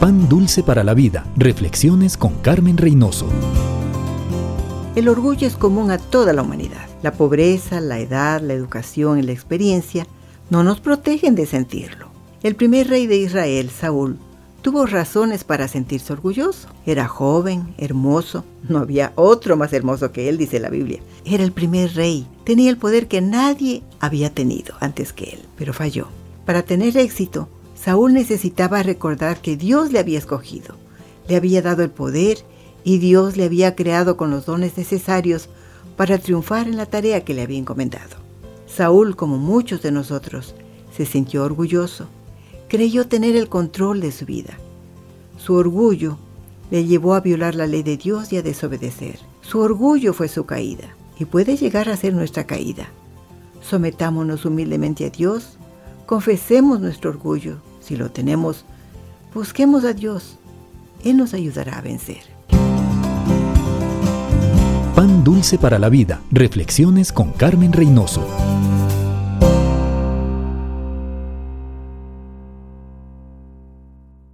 Pan dulce para la vida. Reflexiones con Carmen Reynoso. El orgullo es común a toda la humanidad. La pobreza, la edad, la educación y la experiencia no nos protegen de sentirlo. El primer rey de Israel, Saúl, tuvo razones para sentirse orgulloso. Era joven, hermoso, no había otro más hermoso que él, dice la Biblia. Era el primer rey, tenía el poder que nadie había tenido antes que él, pero falló. Para tener éxito, Saúl necesitaba recordar que Dios le había escogido, le había dado el poder y Dios le había creado con los dones necesarios para triunfar en la tarea que le había encomendado. Saúl, como muchos de nosotros, se sintió orgulloso creyó tener el control de su vida. Su orgullo le llevó a violar la ley de Dios y a desobedecer. Su orgullo fue su caída y puede llegar a ser nuestra caída. Sometámonos humildemente a Dios, confesemos nuestro orgullo. Si lo tenemos, busquemos a Dios. Él nos ayudará a vencer. Pan dulce para la vida. Reflexiones con Carmen Reynoso.